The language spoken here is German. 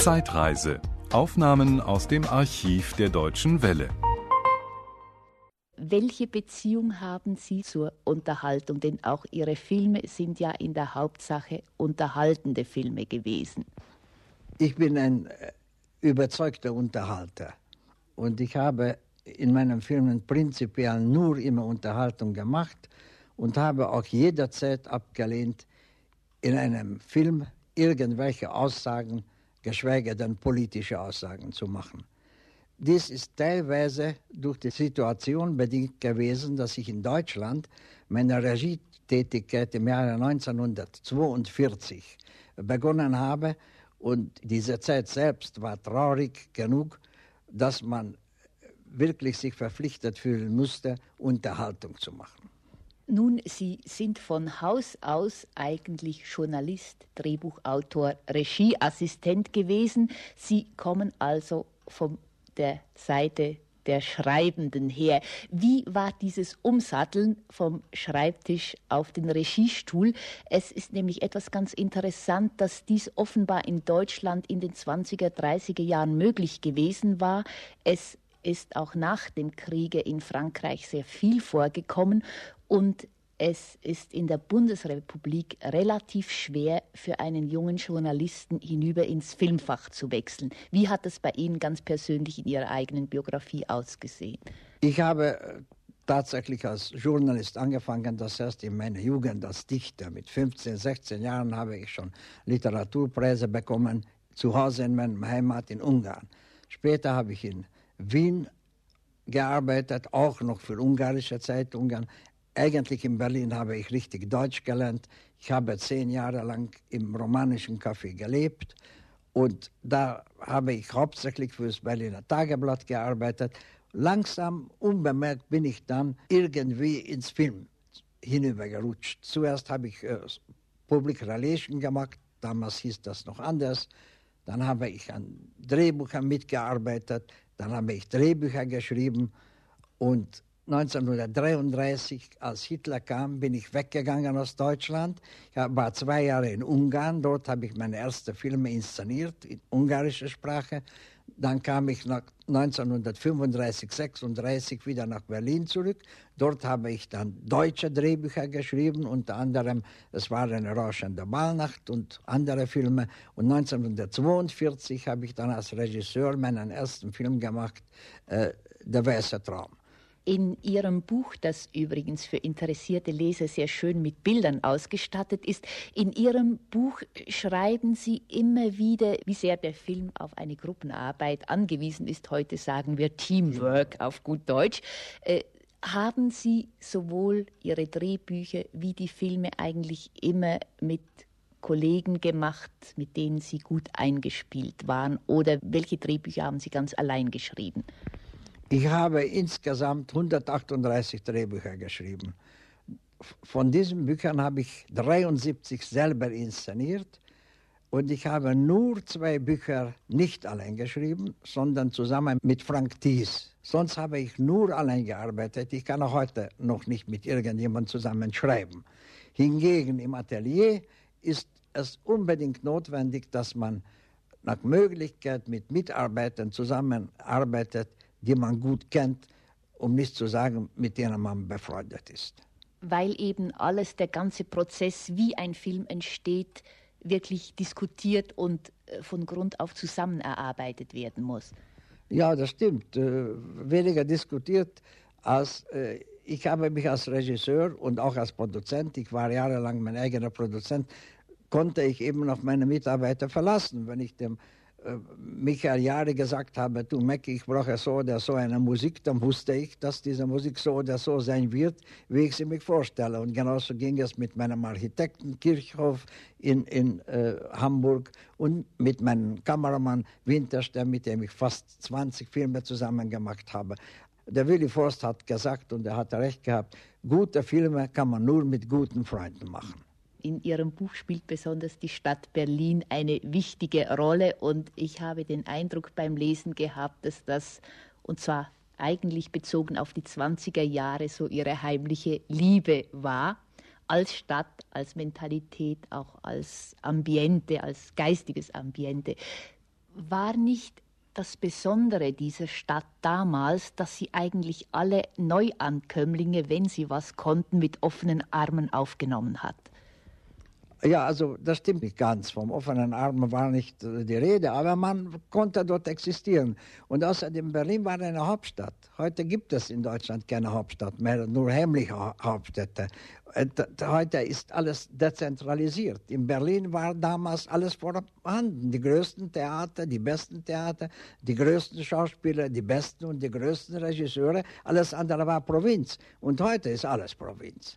Zeitreise. Aufnahmen aus dem Archiv der Deutschen Welle. Welche Beziehung haben Sie zur Unterhaltung? Denn auch Ihre Filme sind ja in der Hauptsache unterhaltende Filme gewesen. Ich bin ein äh, überzeugter Unterhalter und ich habe in meinen Filmen prinzipiell nur immer Unterhaltung gemacht und habe auch jederzeit abgelehnt, in einem Film irgendwelche Aussagen, geschweige denn politische Aussagen zu machen. Dies ist teilweise durch die Situation bedingt gewesen, dass ich in Deutschland meine Regietätigkeit im Jahre 1942 begonnen habe und diese Zeit selbst war traurig genug, dass man wirklich sich verpflichtet fühlen musste, Unterhaltung zu machen. Nun, Sie sind von Haus aus eigentlich Journalist, Drehbuchautor, Regieassistent gewesen. Sie kommen also vom der Seite der Schreibenden her. Wie war dieses Umsatteln vom Schreibtisch auf den Regiestuhl? Es ist nämlich etwas ganz interessant, dass dies offenbar in Deutschland in den 20er, 30er Jahren möglich gewesen war. Es ist auch nach dem Kriege in Frankreich sehr viel vorgekommen und es ist in der Bundesrepublik relativ schwer für einen jungen Journalisten hinüber ins Filmfach zu wechseln. Wie hat es bei Ihnen ganz persönlich in Ihrer eigenen Biografie ausgesehen? Ich habe äh, tatsächlich als Journalist angefangen, das heißt in meiner Jugend als Dichter. Mit 15, 16 Jahren habe ich schon Literaturpreise bekommen, zu Hause in meiner Heimat in Ungarn. Später habe ich in Wien gearbeitet, auch noch für ungarische Zeitungen. Eigentlich in Berlin habe ich richtig Deutsch gelernt. Ich habe zehn Jahre lang im romanischen Café gelebt und da habe ich hauptsächlich für das Berliner Tageblatt gearbeitet. Langsam, unbemerkt bin ich dann irgendwie ins Film hinübergerutscht. Zuerst habe ich äh, Public Relation gemacht, damals hieß das noch anders. Dann habe ich an Drehbüchern mitgearbeitet, dann habe ich Drehbücher geschrieben und 1933, als Hitler kam, bin ich weggegangen aus Deutschland. Ich war zwei Jahre in Ungarn. Dort habe ich meine ersten Filme inszeniert in ungarischer Sprache. Dann kam ich nach 1935, 36 wieder nach Berlin zurück. Dort habe ich dann deutsche Drehbücher geschrieben, unter anderem Es war eine rauschende Ballnacht und andere Filme. Und 1942 habe ich dann als Regisseur meinen ersten Film gemacht, äh, Der weiße Traum. In Ihrem Buch, das übrigens für interessierte Leser sehr schön mit Bildern ausgestattet ist, in Ihrem Buch schreiben Sie immer wieder, wie sehr der Film auf eine Gruppenarbeit angewiesen ist. Heute sagen wir Teamwork auf gut Deutsch. Äh, haben Sie sowohl Ihre Drehbücher wie die Filme eigentlich immer mit Kollegen gemacht, mit denen Sie gut eingespielt waren? Oder welche Drehbücher haben Sie ganz allein geschrieben? Ich habe insgesamt 138 Drehbücher geschrieben. Von diesen Büchern habe ich 73 selber inszeniert und ich habe nur zwei Bücher nicht allein geschrieben, sondern zusammen mit Frank Thies. Sonst habe ich nur allein gearbeitet. Ich kann auch heute noch nicht mit irgendjemandem zusammen schreiben. Hingegen im Atelier ist es unbedingt notwendig, dass man nach Möglichkeit mit Mitarbeitern zusammenarbeitet, die man gut kennt, um nicht zu sagen, mit denen man befreundet ist. Weil eben alles, der ganze Prozess, wie ein Film entsteht, wirklich diskutiert und äh, von Grund auf zusammen erarbeitet werden muss. Ja, das stimmt. Äh, weniger diskutiert als äh, ich habe mich als Regisseur und auch als Produzent, ich war jahrelang mein eigener Produzent, konnte ich eben auf meine Mitarbeiter verlassen. Wenn ich dem Michael Jahre gesagt habe, du Mecki, ich brauche so oder so eine Musik, dann wusste ich, dass diese Musik so oder so sein wird, wie ich sie mir vorstelle. Und genauso ging es mit meinem Architekten Kirchhoff in, in äh, Hamburg und mit meinem Kameramann Winterstern, mit dem ich fast 20 Filme zusammen gemacht habe. Der Willy Forst hat gesagt, und er hat recht gehabt, gute Filme kann man nur mit guten Freunden machen. In Ihrem Buch spielt besonders die Stadt Berlin eine wichtige Rolle und ich habe den Eindruck beim Lesen gehabt, dass das, und zwar eigentlich bezogen auf die 20er Jahre, so Ihre heimliche Liebe war, als Stadt, als Mentalität, auch als Ambiente, als geistiges Ambiente. War nicht das Besondere dieser Stadt damals, dass sie eigentlich alle Neuankömmlinge, wenn sie was konnten, mit offenen Armen aufgenommen hat? Ja, also das stimmt nicht ganz. Vom offenen Arm war nicht äh, die Rede, aber man konnte dort existieren. Und außerdem, Berlin war eine Hauptstadt. Heute gibt es in Deutschland keine Hauptstadt mehr, nur heimliche Hauptstädte. Äh, heute ist alles dezentralisiert. In Berlin war damals alles vorhanden. Die größten Theater, die besten Theater, die größten Schauspieler, die besten und die größten Regisseure. Alles andere war Provinz. Und heute ist alles Provinz.